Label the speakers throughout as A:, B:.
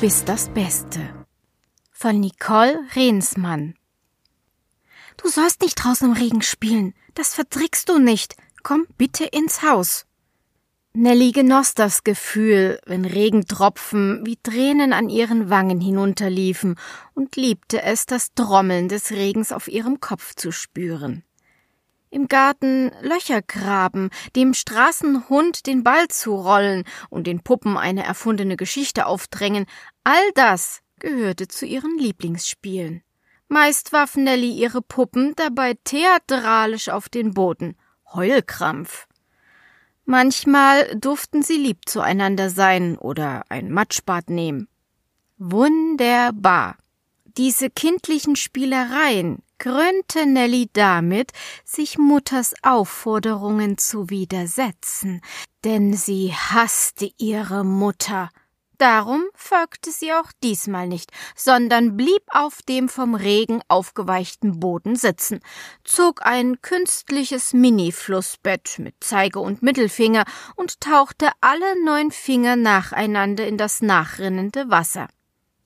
A: bist das Beste. Von Nicole Rehnsmann. Du sollst nicht draußen im Regen spielen. Das verträgst du nicht. Komm bitte ins Haus. Nelly genoss das Gefühl, wenn Regentropfen wie Tränen an ihren Wangen hinunterliefen und liebte es, das Trommeln des Regens auf ihrem Kopf zu spüren. Im Garten Löcher graben, dem Straßenhund den Ball zurollen und den Puppen eine erfundene Geschichte aufdrängen, all das gehörte zu ihren Lieblingsspielen. Meist warf Nelly ihre Puppen dabei theatralisch auf den Boden. Heulkrampf. Manchmal durften sie lieb zueinander sein oder ein Matschbad nehmen. Wunderbar. Diese kindlichen Spielereien krönte Nelly damit, sich Mutters Aufforderungen zu widersetzen, denn sie hasste ihre Mutter Darum folgte sie auch diesmal nicht, sondern blieb auf dem vom Regen aufgeweichten Boden sitzen, zog ein künstliches Mini-Flussbett mit Zeige und Mittelfinger und tauchte alle neun Finger nacheinander in das nachrinnende Wasser.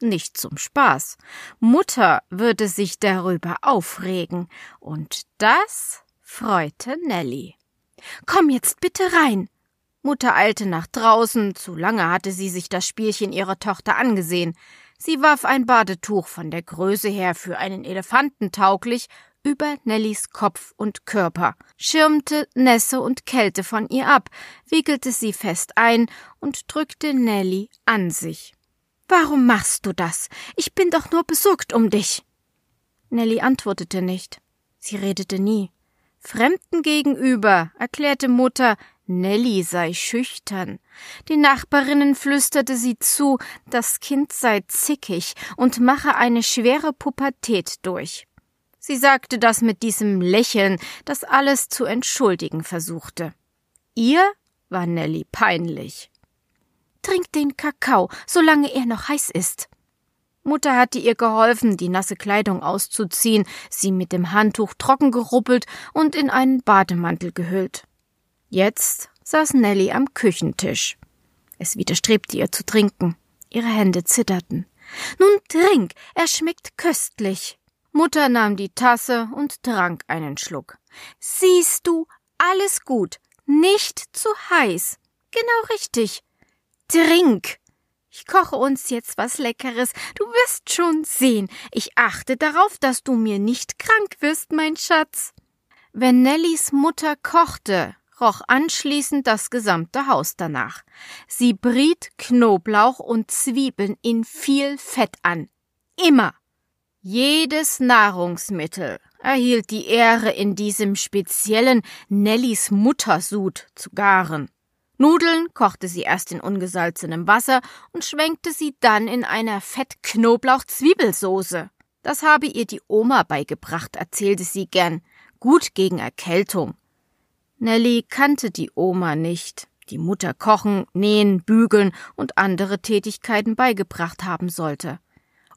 A: Nicht zum Spaß. Mutter würde sich darüber aufregen, und das freute Nelly. Komm jetzt bitte rein, Mutter eilte nach draußen, zu lange hatte sie sich das Spielchen ihrer Tochter angesehen. Sie warf ein Badetuch von der Größe her für einen Elefanten tauglich über Nellies Kopf und Körper, schirmte Nässe und Kälte von ihr ab, wickelte sie fest ein und drückte Nelly an sich. Warum machst du das? Ich bin doch nur besorgt um dich. Nelly antwortete nicht. Sie redete nie. Fremden gegenüber erklärte Mutter, Nelly sei schüchtern. Den Nachbarinnen flüsterte sie zu, das Kind sei zickig und mache eine schwere Pubertät durch. Sie sagte das mit diesem Lächeln, das alles zu entschuldigen versuchte. Ihr war Nelly peinlich. Trink den Kakao, solange er noch heiß ist. Mutter hatte ihr geholfen, die nasse Kleidung auszuziehen, sie mit dem Handtuch trocken geruppelt und in einen Bademantel gehüllt. Jetzt saß Nelly am Küchentisch. Es widerstrebte ihr zu trinken. Ihre Hände zitterten. Nun trink, er schmeckt köstlich. Mutter nahm die Tasse und trank einen Schluck. Siehst du, alles gut, nicht zu heiß. Genau richtig. Trink. Ich koche uns jetzt was Leckeres. Du wirst schon sehen. Ich achte darauf, dass du mir nicht krank wirst, mein Schatz. Wenn Nellys Mutter kochte, roch anschließend das gesamte Haus danach. Sie briet Knoblauch und Zwiebeln in viel Fett an. Immer. Jedes Nahrungsmittel erhielt die Ehre, in diesem speziellen Nellis Muttersud zu garen. Nudeln kochte sie erst in ungesalzenem Wasser und schwenkte sie dann in einer Fett-Knoblauch-Zwiebelsoße. Das habe ihr die Oma beigebracht, erzählte sie gern. Gut gegen Erkältung. Nelly kannte die Oma nicht, die Mutter kochen, nähen, bügeln und andere Tätigkeiten beigebracht haben sollte.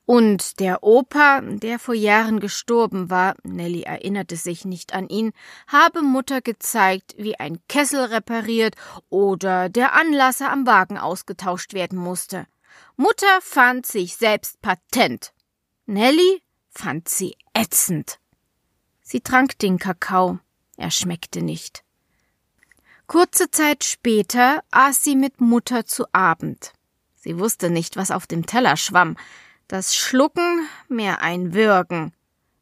A: Und der Opa, der vor Jahren gestorben war, Nelly erinnerte sich nicht an ihn, habe Mutter gezeigt, wie ein Kessel repariert oder der Anlasser am Wagen ausgetauscht werden musste. Mutter fand sich selbst patent. Nelly fand sie ätzend. Sie trank den Kakao. Er schmeckte nicht. Kurze Zeit später aß sie mit Mutter zu Abend. Sie wusste nicht, was auf dem Teller schwamm. Das Schlucken mehr ein Würgen.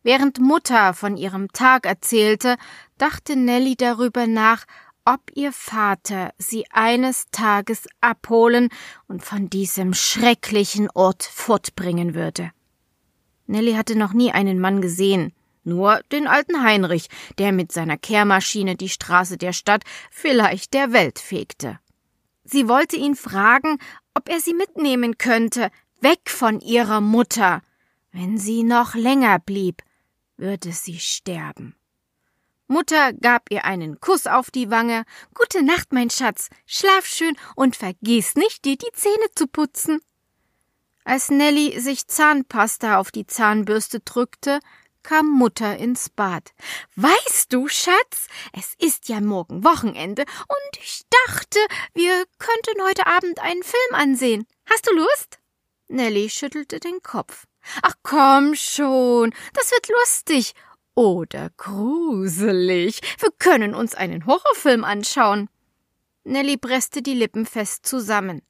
A: Während Mutter von ihrem Tag erzählte, dachte Nelly darüber nach, ob ihr Vater sie eines Tages abholen und von diesem schrecklichen Ort fortbringen würde. Nelly hatte noch nie einen Mann gesehen, nur den alten Heinrich, der mit seiner Kehrmaschine die Straße der Stadt, vielleicht der Welt fegte. Sie wollte ihn fragen, ob er sie mitnehmen könnte, weg von ihrer Mutter. Wenn sie noch länger blieb, würde sie sterben. Mutter gab ihr einen Kuss auf die Wange. Gute Nacht, mein Schatz. Schlaf schön und vergiss nicht, dir die Zähne zu putzen. Als Nelly sich Zahnpasta auf die Zahnbürste drückte, kam Mutter ins Bad. Weißt du, Schatz, es ist ja morgen Wochenende und ich dachte, wir könnten heute Abend einen Film ansehen. Hast du Lust? Nelly schüttelte den Kopf. Ach komm schon, das wird lustig. Oder gruselig. Wir können uns einen Horrorfilm anschauen. Nelly presste die Lippen fest zusammen.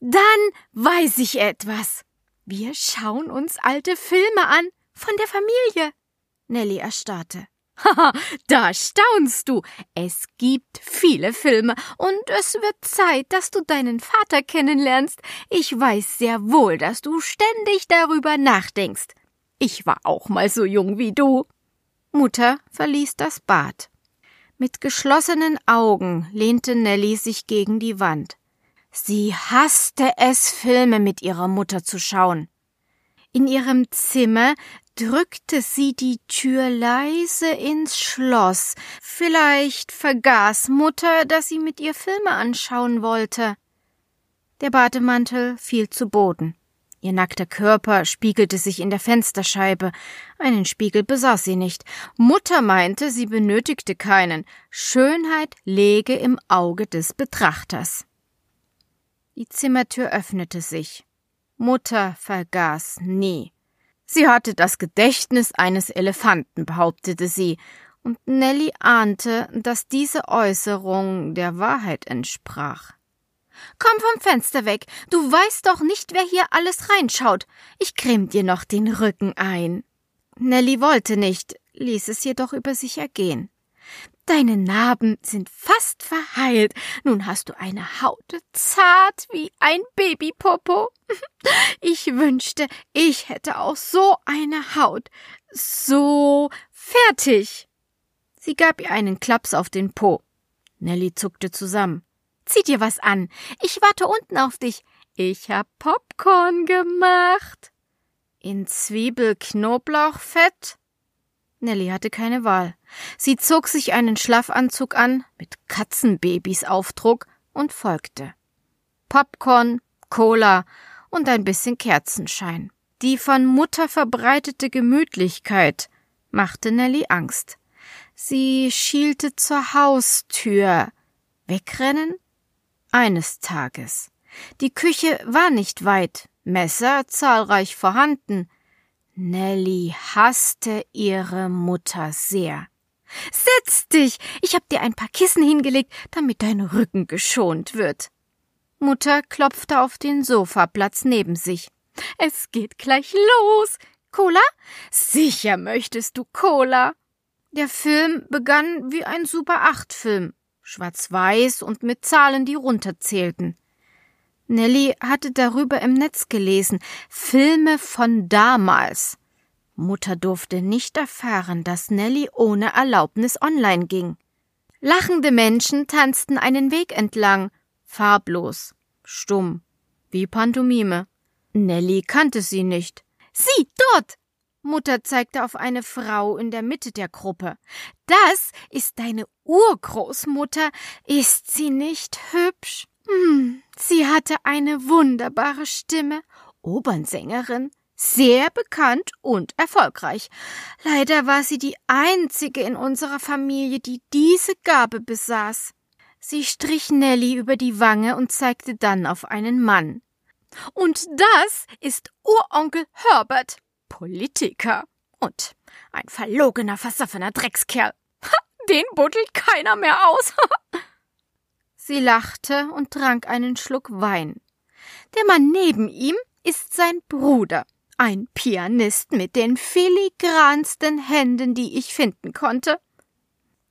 A: Dann weiß ich etwas. Wir schauen uns alte Filme an von der Familie. Nelly erstarrte. Haha, da staunst du. Es gibt viele Filme und es wird Zeit, dass du deinen Vater kennenlernst. Ich weiß sehr wohl, dass du ständig darüber nachdenkst. Ich war auch mal so jung wie du. Mutter verließ das Bad. Mit geschlossenen Augen lehnte Nelly sich gegen die Wand. Sie hasste es, Filme mit ihrer Mutter zu schauen. In ihrem Zimmer drückte sie die Tür leise ins Schloss. Vielleicht vergaß Mutter, dass sie mit ihr Filme anschauen wollte. Der Bademantel fiel zu Boden. Ihr nackter Körper spiegelte sich in der Fensterscheibe. Einen Spiegel besaß sie nicht. Mutter meinte, sie benötigte keinen. Schönheit läge im Auge des Betrachters. Die Zimmertür öffnete sich. Mutter vergaß nie. Sie hatte das Gedächtnis eines Elefanten, behauptete sie, und Nelly ahnte, dass diese Äußerung der Wahrheit entsprach. Komm vom Fenster weg. Du weißt doch nicht, wer hier alles reinschaut. Ich creme dir noch den Rücken ein. Nelly wollte nicht, ließ es jedoch über sich ergehen. Deine Narben sind fast verheilt. Nun hast du eine Haut zart wie ein Babypopo. Ich wünschte, ich hätte auch so eine Haut. So fertig. Sie gab ihr einen Klaps auf den Po. Nelly zuckte zusammen. Zieh dir was an. Ich warte unten auf dich. Ich hab Popcorn gemacht. In Zwiebel-Knoblauchfett? Nelly hatte keine Wahl. Sie zog sich einen Schlafanzug an mit Katzenbabys Aufdruck und folgte. Popcorn, Cola und ein bisschen Kerzenschein. Die von Mutter verbreitete Gemütlichkeit machte Nelly Angst. Sie schielte zur Haustür. Wegrennen? Eines Tages. Die Küche war nicht weit, Messer zahlreich vorhanden. Nelly hasste ihre Mutter sehr. Setz dich! Ich hab dir ein paar Kissen hingelegt, damit dein Rücken geschont wird. Mutter klopfte auf den Sofaplatz neben sich. Es geht gleich los. Cola? Sicher möchtest du Cola. Der Film begann wie ein Super-8-Film. Schwarz-weiß und mit Zahlen, die runterzählten. Nelly hatte darüber im Netz gelesen. Filme von damals. Mutter durfte nicht erfahren, dass Nelly ohne Erlaubnis online ging. Lachende Menschen tanzten einen Weg entlang, farblos, stumm, wie Pantomime. Nelly kannte sie nicht. Sie, dort! Mutter zeigte auf eine Frau in der Mitte der Gruppe. Das ist deine Urgroßmutter. Ist sie nicht hübsch? Hm, sie hatte eine wunderbare Stimme, Opernsängerin, sehr bekannt und erfolgreich. Leider war sie die einzige in unserer Familie, die diese Gabe besaß. Sie strich Nelly über die Wange und zeigte dann auf einen Mann. Und das ist Uronkel Herbert, Politiker und ein verlogener, versoffener Dreckskerl. Den buddelt keiner mehr aus. Sie lachte und trank einen Schluck Wein. Der Mann neben ihm ist sein Bruder, ein Pianist mit den filigransten Händen, die ich finden konnte.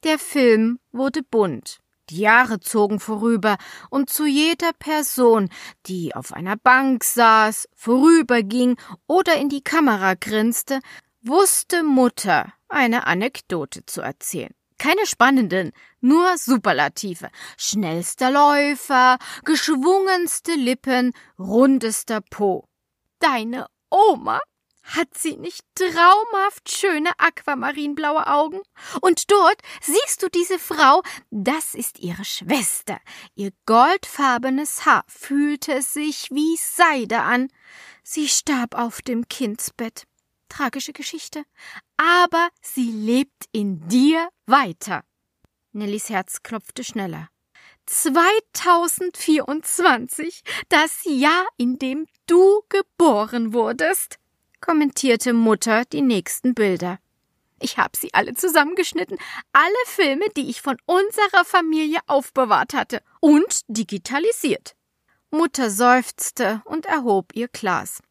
A: Der Film wurde bunt. Die Jahre zogen vorüber, und zu jeder Person, die auf einer Bank saß, vorüberging oder in die Kamera grinste, wusste Mutter eine Anekdote zu erzählen. Keine spannenden, nur Superlative. Schnellster Läufer, geschwungenste Lippen, rundester Po. Deine Oma hat sie nicht traumhaft schöne aquamarinblaue Augen? Und dort siehst du diese Frau, das ist ihre Schwester. Ihr goldfarbenes Haar fühlte sich wie Seide an. Sie starb auf dem Kindsbett tragische Geschichte, aber sie lebt in dir weiter. Nellys Herz klopfte schneller. 2024, das Jahr, in dem du geboren wurdest, kommentierte Mutter die nächsten Bilder. Ich habe sie alle zusammengeschnitten, alle Filme, die ich von unserer Familie aufbewahrt hatte und digitalisiert. Mutter seufzte und erhob ihr Glas.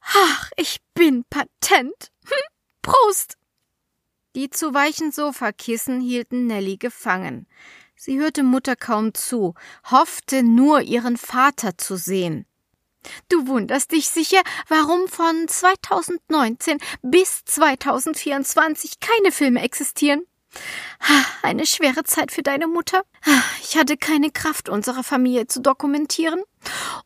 A: Ach, ich bin patent. Hm, Prost! Die zu weichen Sofakissen hielten Nelly gefangen. Sie hörte Mutter kaum zu, hoffte nur, ihren Vater zu sehen. Du wunderst dich sicher, warum von 2019 bis 2024 keine Filme existieren. Eine schwere Zeit für deine Mutter. Ich hatte keine Kraft, unsere Familie zu dokumentieren.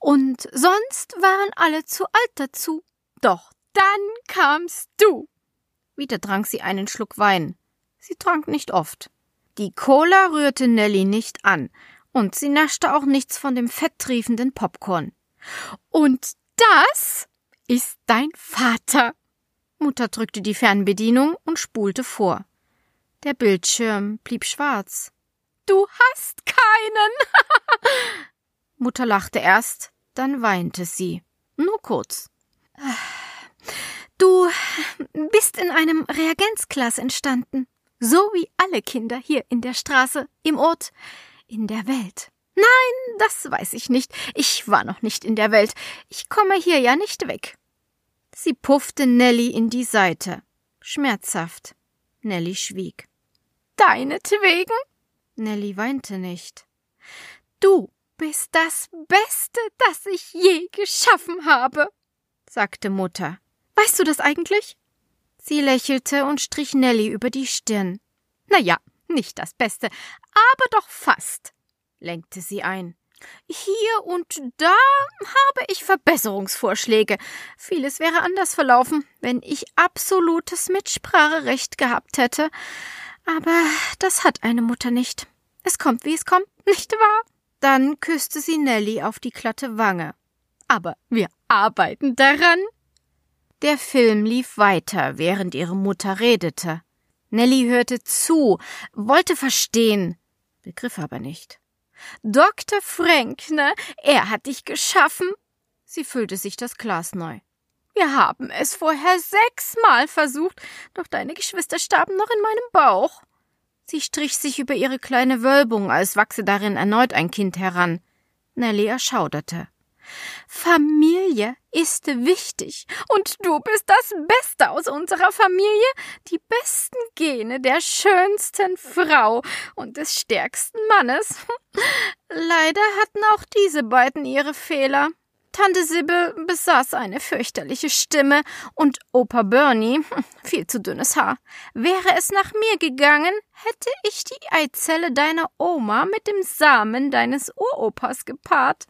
A: Und sonst waren alle zu alt dazu. Doch dann kamst du. Wieder trank sie einen Schluck Wein. Sie trank nicht oft. Die Cola rührte Nelly nicht an, und sie naschte auch nichts von dem fetttriefenden Popcorn. Und das ist dein Vater. Mutter drückte die Fernbedienung und spulte vor. Der Bildschirm blieb schwarz. Du hast keinen. Mutter lachte erst, dann weinte sie. Nur kurz. Du bist in einem Reagenzglas entstanden, so wie alle Kinder hier in der Straße, im Ort, in der Welt. Nein, das weiß ich nicht. Ich war noch nicht in der Welt. Ich komme hier ja nicht weg. Sie puffte Nelly in die Seite. Schmerzhaft. Nelly schwieg. Deinetwegen? Nelly weinte nicht. Du bist das Beste, das ich je geschaffen habe, sagte Mutter. Weißt du das eigentlich? Sie lächelte und strich Nelly über die Stirn. Na ja, nicht das Beste, aber doch fast lenkte sie ein. Hier und da habe ich Verbesserungsvorschläge. Vieles wäre anders verlaufen, wenn ich absolutes Mitspracherecht gehabt hätte. Aber das hat eine Mutter nicht. Es kommt, wie es kommt, nicht wahr? Dann küsste sie Nelly auf die glatte Wange. Aber wir arbeiten daran. Der Film lief weiter, während ihre Mutter redete. Nelly hörte zu, wollte verstehen, begriff aber nicht. Dr. Frank, ne? Er hat dich geschaffen. Sie füllte sich das Glas neu. Wir haben es vorher sechsmal versucht, doch deine Geschwister starben noch in meinem Bauch. Sie strich sich über ihre kleine Wölbung, als wachse darin erneut ein Kind heran. Nelly erschauderte. Familie ist wichtig, und du bist das Beste aus unserer Familie, die besten Gene der schönsten Frau und des stärksten Mannes. Leider hatten auch diese beiden ihre Fehler. Tante Sibbe besaß eine fürchterliche Stimme und Opa Bernie viel zu dünnes Haar. Wäre es nach mir gegangen, hätte ich die Eizelle deiner Oma mit dem Samen deines Uropas gepaart.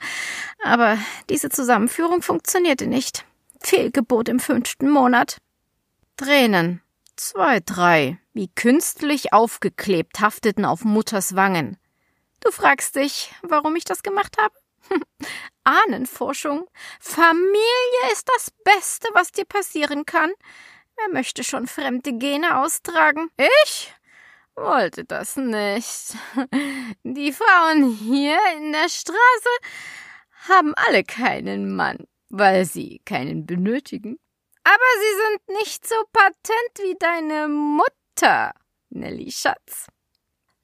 A: Aber diese Zusammenführung funktionierte nicht. Fehlgeburt im fünften Monat. Tränen. Zwei, drei, wie künstlich aufgeklebt, hafteten auf Mutters Wangen. Du fragst dich, warum ich das gemacht habe? Ahnenforschung. Familie ist das Beste, was dir passieren kann. Wer möchte schon fremde Gene austragen? Ich? Wollte das nicht. Die Frauen hier in der Straße haben alle keinen Mann, weil sie keinen benötigen. Aber sie sind nicht so patent wie deine Mutter, Nelly Schatz.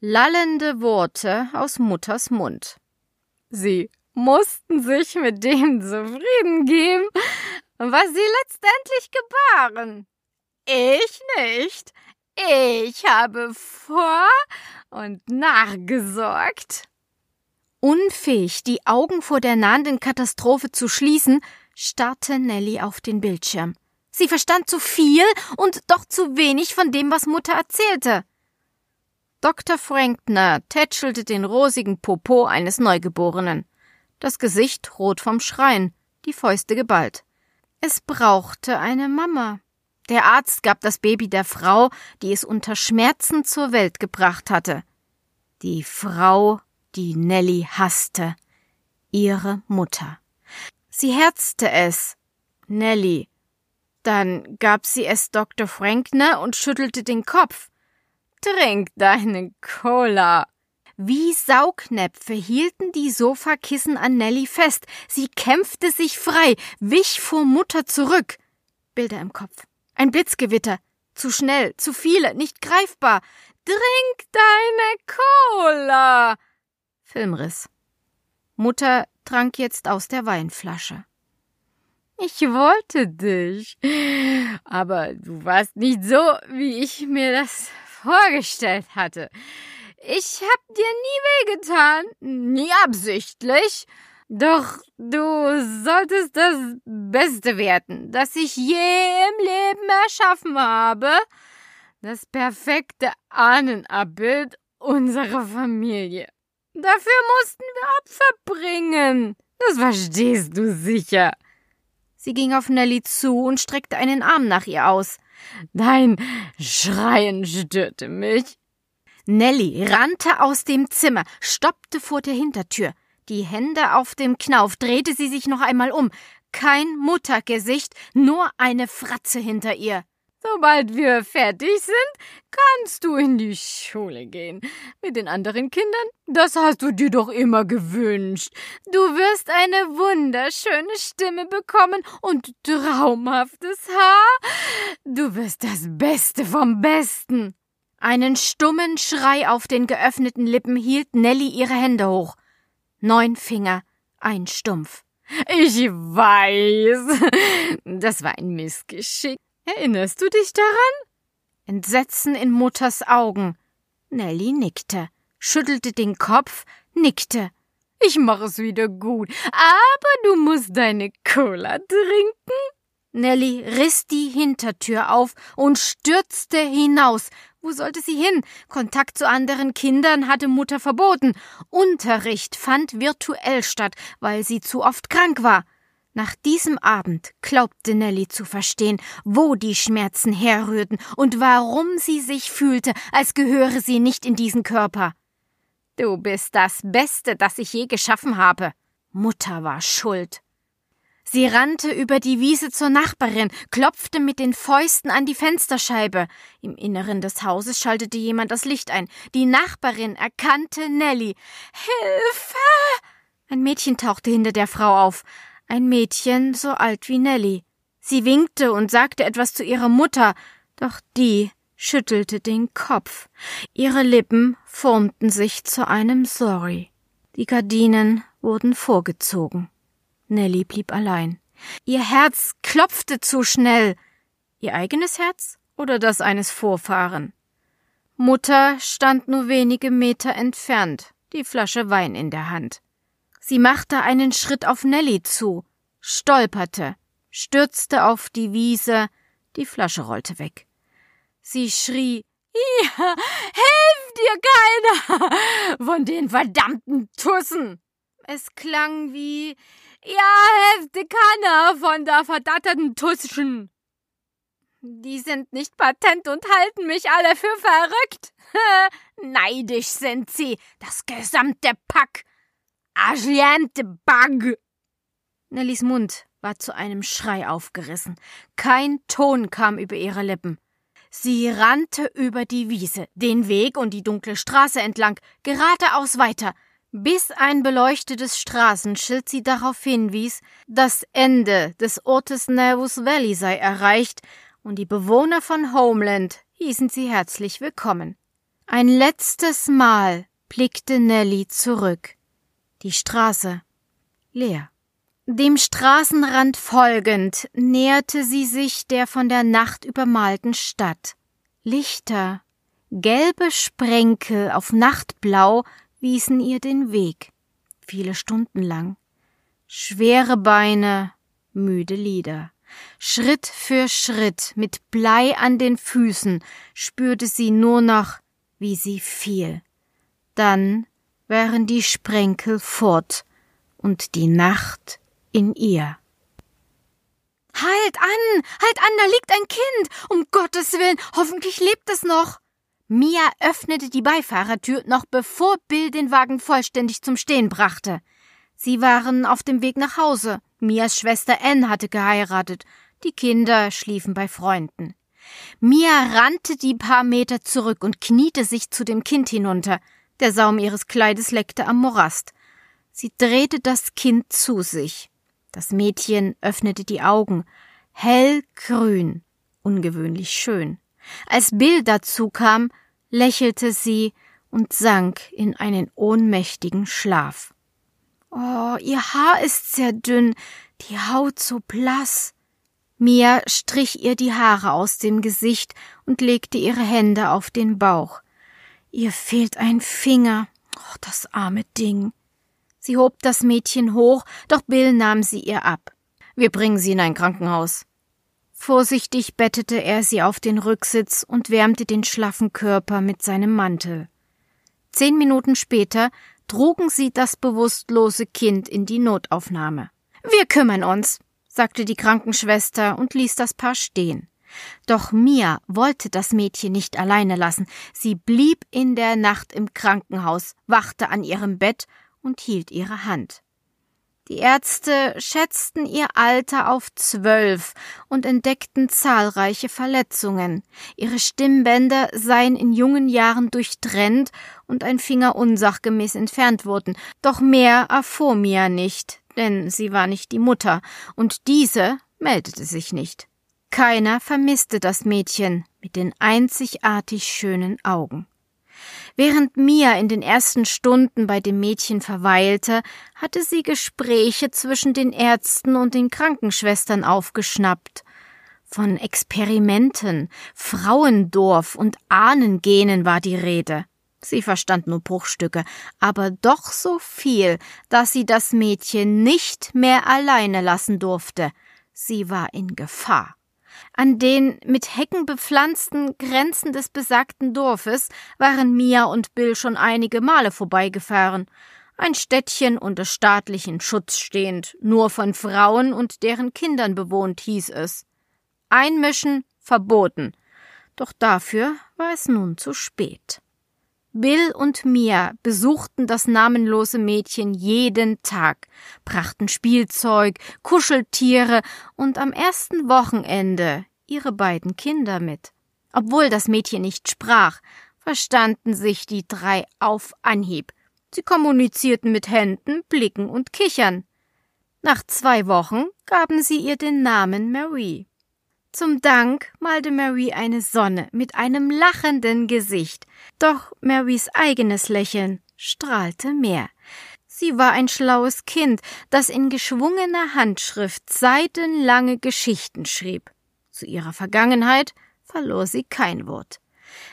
A: Lallende Worte aus Mutters Mund. Sie mussten sich mit dem zufrieden geben, was sie letztendlich gebaren. Ich nicht. Ich habe vor und nachgesorgt. Unfähig, die Augen vor der nahenden Katastrophe zu schließen, starrte Nelly auf den Bildschirm. Sie verstand zu viel und doch zu wenig von dem, was Mutter erzählte. Dr. Frankner tätschelte den rosigen Popo eines Neugeborenen das Gesicht rot vom Schreien, die Fäuste geballt. Es brauchte eine Mama. Der Arzt gab das Baby der Frau, die es unter Schmerzen zur Welt gebracht hatte. Die Frau, die Nelly hasste. Ihre Mutter. Sie herzte es. Nelly. Dann gab sie es Dr. Frankner und schüttelte den Kopf. Trink deine Cola. Wie Saugnäpfe hielten die Sofakissen an Nelly fest. Sie kämpfte sich frei, wich vor Mutter zurück. Bilder im Kopf. Ein Blitzgewitter. Zu schnell, zu viele, nicht greifbar. Trink deine Cola! Filmriss. Mutter trank jetzt aus der Weinflasche. Ich wollte dich, aber du warst nicht so, wie ich mir das vorgestellt hatte. Ich hab dir nie wehgetan, nie absichtlich. Doch du solltest das Beste werden, das ich je im Leben erschaffen habe. Das perfekte Ahnenabbild unserer Familie. Dafür mussten wir Opfer bringen. Das verstehst du sicher. Sie ging auf Nelly zu und streckte einen Arm nach ihr aus. Dein Schreien störte mich. Nelly rannte aus dem Zimmer, stoppte vor der Hintertür. Die Hände auf dem Knauf drehte sie sich noch einmal um. Kein Muttergesicht, nur eine Fratze hinter ihr. Sobald wir fertig sind, kannst du in die Schule gehen. Mit den anderen Kindern? Das hast du dir doch immer gewünscht. Du wirst eine wunderschöne Stimme bekommen und traumhaftes Haar. Du wirst das Beste vom Besten. Einen stummen Schrei auf den geöffneten Lippen hielt Nelly ihre Hände hoch. Neun Finger, ein Stumpf. Ich weiß. Das war ein Missgeschick. Erinnerst du dich daran? Entsetzen in Mutters Augen. Nelly nickte, schüttelte den Kopf, nickte. Ich mach es wieder gut, aber du musst deine Cola trinken. Nelly riss die Hintertür auf und stürzte hinaus. Wo sollte sie hin? Kontakt zu anderen Kindern hatte Mutter verboten. Unterricht fand virtuell statt, weil sie zu oft krank war. Nach diesem Abend glaubte Nelly zu verstehen, wo die Schmerzen herrührten und warum sie sich fühlte, als gehöre sie nicht in diesen Körper. Du bist das Beste, das ich je geschaffen habe. Mutter war schuld. Sie rannte über die Wiese zur Nachbarin, klopfte mit den Fäusten an die Fensterscheibe. Im Inneren des Hauses schaltete jemand das Licht ein. Die Nachbarin erkannte Nelly. Hilfe! Ein Mädchen tauchte hinter der Frau auf ein Mädchen so alt wie Nelly. Sie winkte und sagte etwas zu ihrer Mutter, doch die schüttelte den Kopf. Ihre Lippen formten sich zu einem Sorry. Die Gardinen wurden vorgezogen. Nelly blieb allein. Ihr Herz klopfte zu schnell. Ihr eigenes Herz oder das eines Vorfahren? Mutter stand nur wenige Meter entfernt, die Flasche Wein in der Hand. Sie machte einen Schritt auf Nelly zu, stolperte, stürzte auf die Wiese, die Flasche rollte weg. Sie schrie Ja, hilft dir keiner von den verdammten Tussen. Es klang wie Ja, dir keiner von der verdatterten Tuschen. Die sind nicht patent und halten mich alle für verrückt. Neidisch sind sie, das gesamte Pack. Argente Bug! Nellys Mund war zu einem Schrei aufgerissen. Kein Ton kam über ihre Lippen. Sie rannte über die Wiese, den Weg und die dunkle Straße entlang, geradeaus weiter, bis ein beleuchtetes Straßenschild sie darauf hinwies, das Ende des Ortes Nervus Valley sei erreicht und die Bewohner von Homeland hießen sie herzlich willkommen. Ein letztes Mal blickte Nelly zurück. Die Straße leer. Dem Straßenrand folgend näherte sie sich der von der Nacht übermalten Stadt. Lichter, gelbe Sprenkel auf Nachtblau wiesen ihr den Weg, viele Stunden lang. Schwere Beine, müde Lieder. Schritt für Schritt, mit Blei an den Füßen, spürte sie nur noch, wie sie fiel. Dann wären die Sprenkel fort und die Nacht in ihr. Halt an! Halt an, da liegt ein Kind! Um Gottes Willen, hoffentlich lebt es noch! Mia öffnete die Beifahrertür, noch bevor Bill den Wagen vollständig zum Stehen brachte. Sie waren auf dem Weg nach Hause. Mias Schwester Ann hatte geheiratet. Die Kinder schliefen bei Freunden. Mia rannte die paar Meter zurück und kniete sich zu dem Kind hinunter. Der Saum ihres Kleides leckte am Morast. Sie drehte das Kind zu sich. Das Mädchen öffnete die Augen. Hellgrün, ungewöhnlich schön. Als Bill dazu kam, lächelte sie und sank in einen ohnmächtigen Schlaf. Oh, ihr Haar ist sehr dünn, die Haut so blass. Mia strich ihr die Haare aus dem Gesicht und legte ihre Hände auf den Bauch. Ihr fehlt ein Finger. Oh, das arme Ding. Sie hob das Mädchen hoch, doch Bill nahm sie ihr ab. Wir bringen sie in ein Krankenhaus. Vorsichtig bettete er sie auf den Rücksitz und wärmte den schlaffen Körper mit seinem Mantel. Zehn Minuten später trugen sie das bewusstlose Kind in die Notaufnahme. Wir kümmern uns, sagte die Krankenschwester und ließ das Paar stehen. Doch Mia wollte das Mädchen nicht alleine lassen. Sie blieb in der Nacht im Krankenhaus, wachte an ihrem Bett und hielt ihre Hand. Die Ärzte schätzten ihr Alter auf zwölf und entdeckten zahlreiche Verletzungen. Ihre Stimmbänder seien in jungen Jahren durchtrennt und ein Finger unsachgemäß entfernt worden. Doch mehr erfuhr Mia nicht, denn sie war nicht die Mutter, und diese meldete sich nicht. Keiner vermisste das Mädchen mit den einzigartig schönen Augen. Während Mia in den ersten Stunden bei dem Mädchen verweilte, hatte sie Gespräche zwischen den Ärzten und den Krankenschwestern aufgeschnappt. Von Experimenten, Frauendorf und Ahnengenen war die Rede. Sie verstand nur Bruchstücke, aber doch so viel, dass sie das Mädchen nicht mehr alleine lassen durfte. Sie war in Gefahr. An den mit Hecken bepflanzten Grenzen des besagten Dorfes waren Mia und Bill schon einige Male vorbeigefahren. Ein Städtchen unter staatlichen Schutz stehend, nur von Frauen und deren Kindern bewohnt, hieß es. Einmischen verboten. Doch dafür war es nun zu spät. Bill und Mia besuchten das namenlose Mädchen jeden Tag, brachten Spielzeug, Kuscheltiere und am ersten Wochenende ihre beiden Kinder mit. Obwohl das Mädchen nicht sprach, verstanden sich die drei auf Anhieb. Sie kommunizierten mit Händen, Blicken und Kichern. Nach zwei Wochen gaben sie ihr den Namen Marie. Zum Dank malte Mary eine Sonne mit einem lachenden Gesicht, doch Marys eigenes Lächeln strahlte mehr. Sie war ein schlaues Kind, das in geschwungener Handschrift seitenlange Geschichten schrieb. Zu ihrer Vergangenheit verlor sie kein Wort.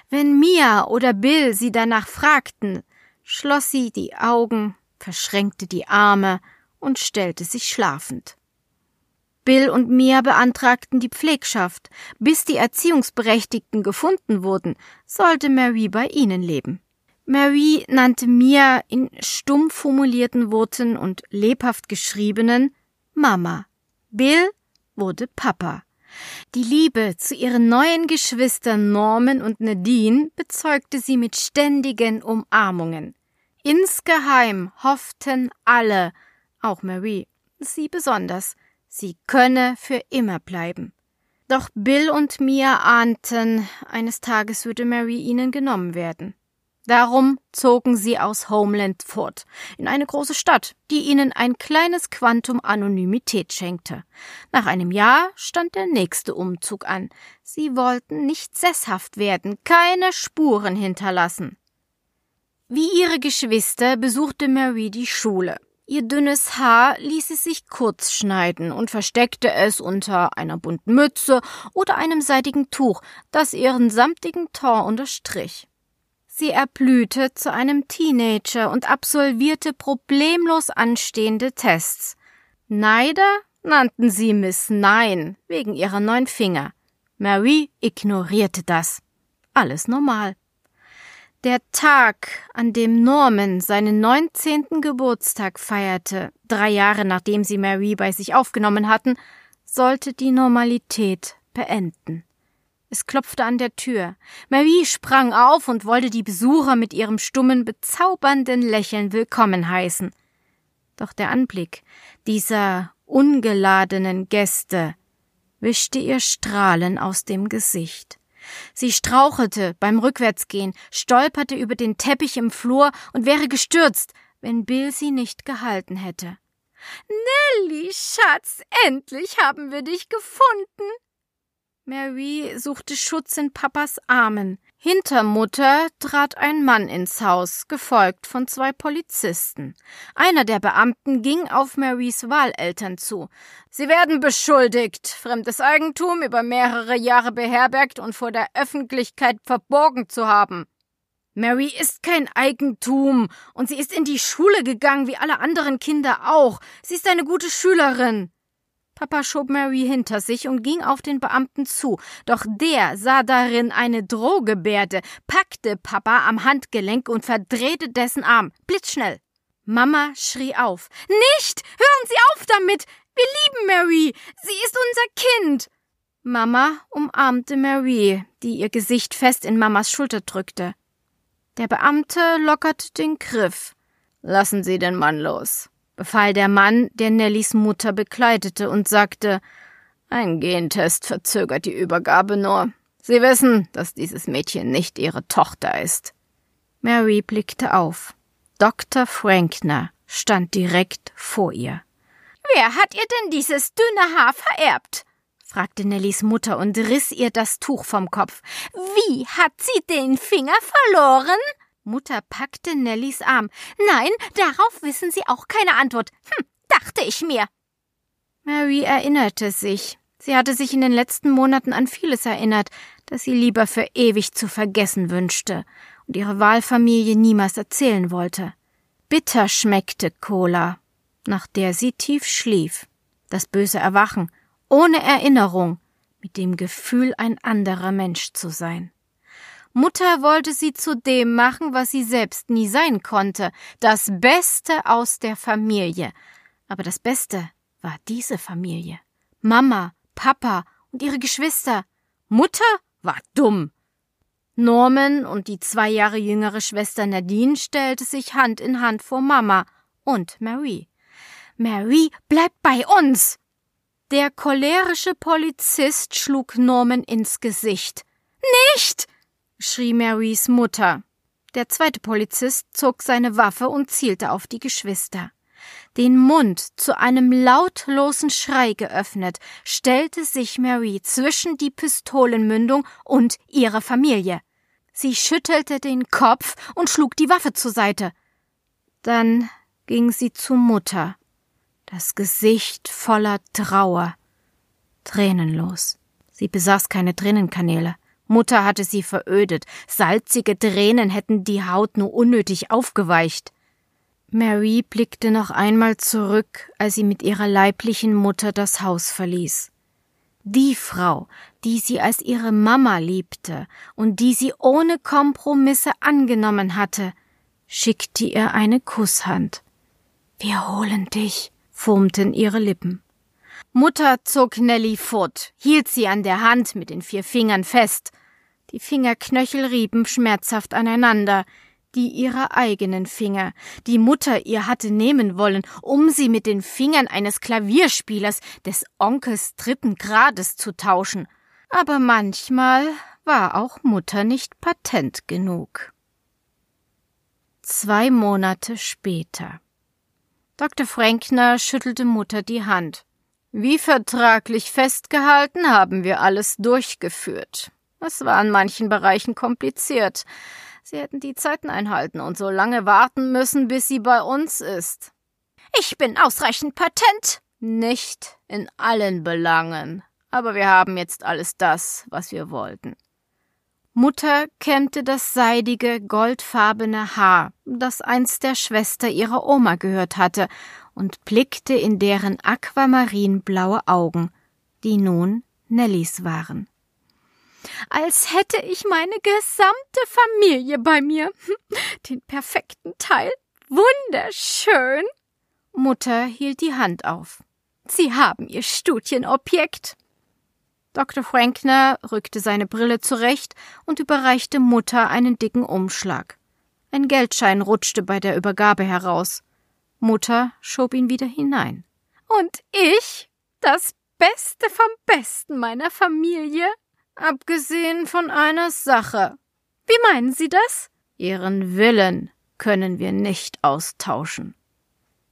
A: Wenn Mia oder Bill sie danach fragten, schloss sie die Augen, verschränkte die Arme und stellte sich schlafend. Bill und Mia beantragten die Pflegschaft. Bis die Erziehungsberechtigten gefunden wurden, sollte Mary bei ihnen leben. Mary nannte Mia in stumm formulierten Worten und lebhaft geschriebenen Mama. Bill wurde Papa. Die Liebe zu ihren neuen Geschwistern Norman und Nadine bezeugte sie mit ständigen Umarmungen. Insgeheim hofften alle, auch Mary, sie besonders, Sie könne für immer bleiben. Doch Bill und Mia ahnten, eines Tages würde Mary ihnen genommen werden. Darum zogen sie aus Homeland fort, in eine große Stadt, die ihnen ein kleines Quantum Anonymität schenkte. Nach einem Jahr stand der nächste Umzug an. Sie wollten nicht sesshaft werden, keine Spuren hinterlassen. Wie ihre Geschwister besuchte Mary die Schule. Ihr dünnes Haar ließ sie sich kurz schneiden und versteckte es unter einer bunten Mütze oder einem seidigen Tuch, das ihren samtigen Ton unterstrich. Sie erblühte zu einem Teenager und absolvierte problemlos anstehende Tests. Neider nannten sie Miss Nein wegen ihrer neun Finger. Marie ignorierte das. Alles normal. Der Tag, an dem Norman seinen neunzehnten Geburtstag feierte, drei Jahre nachdem sie Mary bei sich aufgenommen hatten, sollte die Normalität beenden. Es klopfte an der Tür. Mary sprang auf und wollte die Besucher mit ihrem stummen, bezaubernden Lächeln willkommen heißen. Doch der Anblick dieser ungeladenen Gäste wischte ihr Strahlen aus dem Gesicht. Sie strauchelte beim Rückwärtsgehen, stolperte über den Teppich im Flur und wäre gestürzt, wenn Bill sie nicht gehalten hätte.
B: Nelly, Schatz, endlich haben wir dich gefunden.
A: Mary suchte Schutz in Papas Armen. Hinter Mutter trat ein Mann ins Haus, gefolgt von zwei Polizisten. Einer der Beamten ging auf Marys Wahleltern zu. Sie werden beschuldigt, fremdes Eigentum über mehrere Jahre beherbergt und vor der Öffentlichkeit verborgen zu haben. Mary ist kein Eigentum und sie ist in die Schule gegangen wie alle anderen Kinder auch. Sie ist eine gute Schülerin. Papa schob Mary hinter sich und ging auf den Beamten zu, doch der sah darin eine Drohgebärde, packte Papa am Handgelenk und verdrehte dessen Arm, blitzschnell. Mama schrie auf. Nicht! Hören Sie auf damit! Wir lieben Mary! Sie ist unser Kind! Mama umarmte Mary, die ihr Gesicht fest in Mamas Schulter drückte. Der Beamte lockerte den Griff. Lassen Sie den Mann los befahl der Mann, der Nellys Mutter begleitete und sagte Ein Gentest verzögert die Übergabe nur. Sie wissen, dass dieses Mädchen nicht Ihre Tochter ist. Mary blickte auf. Dr. Frankner stand direkt vor ihr.
B: Wer hat ihr denn dieses dünne Haar vererbt?
A: fragte Nellys Mutter und riss ihr das Tuch vom Kopf.
B: Wie hat sie den Finger verloren?
A: Mutter packte Nellys Arm. Nein, darauf wissen Sie auch keine Antwort. Hm, dachte ich mir. Mary erinnerte sich. Sie hatte sich in den letzten Monaten an vieles erinnert, das sie lieber für ewig zu vergessen wünschte und ihre Wahlfamilie niemals erzählen wollte. Bitter schmeckte Cola, nach der sie tief schlief. Das böse Erwachen, ohne Erinnerung, mit dem Gefühl, ein anderer Mensch zu sein. Mutter wollte sie zu dem machen, was sie selbst nie sein konnte, das Beste aus der Familie. Aber das Beste war diese Familie. Mama, Papa und ihre Geschwister. Mutter war dumm. Norman und die zwei Jahre jüngere Schwester Nadine stellte sich Hand in Hand vor Mama und Mary. Mary bleibt bei uns! Der cholerische Polizist schlug Norman ins Gesicht. Nicht! Schrie Marys Mutter. Der zweite Polizist zog seine Waffe und zielte auf die Geschwister. Den Mund zu einem lautlosen Schrei geöffnet, stellte sich Mary zwischen die Pistolenmündung und ihre Familie. Sie schüttelte den Kopf und schlug die Waffe zur Seite. Dann ging sie zu Mutter, das Gesicht voller Trauer, tränenlos. Sie besaß keine Tränenkanäle. Mutter hatte sie verödet, salzige Tränen hätten die Haut nur unnötig aufgeweicht. Mary blickte noch einmal zurück, als sie mit ihrer leiblichen Mutter das Haus verließ. Die Frau, die sie als ihre Mama liebte und die sie ohne Kompromisse angenommen hatte, schickte ihr eine Kusshand. Wir holen dich, furmten ihre Lippen. Mutter zog Nelly fort, hielt sie an der Hand mit den vier Fingern fest. Die Fingerknöchel rieben schmerzhaft aneinander, die ihrer eigenen Finger, die Mutter ihr hatte nehmen wollen, um sie mit den Fingern eines Klavierspielers des Onkels dritten Grades zu tauschen. Aber manchmal war auch Mutter nicht patent genug. Zwei Monate später. Dr. Frankner schüttelte Mutter die Hand. Wie vertraglich festgehalten haben wir alles durchgeführt. Es war in manchen Bereichen kompliziert. Sie hätten die Zeiten einhalten und so lange warten müssen, bis sie bei uns ist.
B: Ich bin ausreichend patent.
A: Nicht in allen Belangen. Aber wir haben jetzt alles das, was wir wollten. Mutter kämmte das seidige, goldfarbene Haar, das einst der Schwester ihrer Oma gehört hatte, und blickte in deren aquamarinblaue Augen, die nun Nellies waren.
B: Als hätte ich meine gesamte Familie bei mir. Den perfekten Teil. Wunderschön.
A: Mutter hielt die Hand auf.
B: Sie haben Ihr Studienobjekt.
A: Dr. Frankner rückte seine Brille zurecht und überreichte Mutter einen dicken Umschlag. Ein Geldschein rutschte bei der Übergabe heraus. Mutter schob ihn wieder hinein.
B: Und ich, das Beste vom Besten meiner Familie,
A: Abgesehen von einer Sache. Wie meinen Sie das? Ihren Willen können wir nicht austauschen.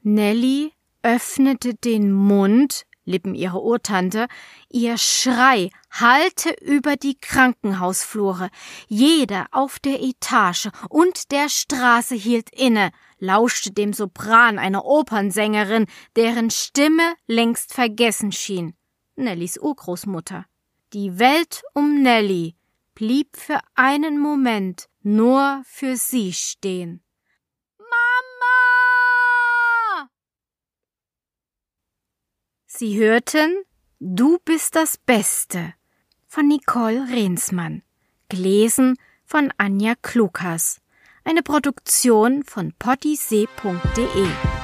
A: Nelly öffnete den Mund, Lippen ihrer Urtante, ihr Schrei hallte über die Krankenhausflure. Jeder auf der Etage und der Straße hielt inne, lauschte dem Sopran einer Opernsängerin, deren Stimme längst vergessen schien. Nellys Urgroßmutter. Die Welt um Nelly blieb für einen Moment nur für sie stehen. Sie hörten Du bist das Beste von Nicole Rehnsmann, gelesen von Anja Klukas, eine Produktion von pottysee.de.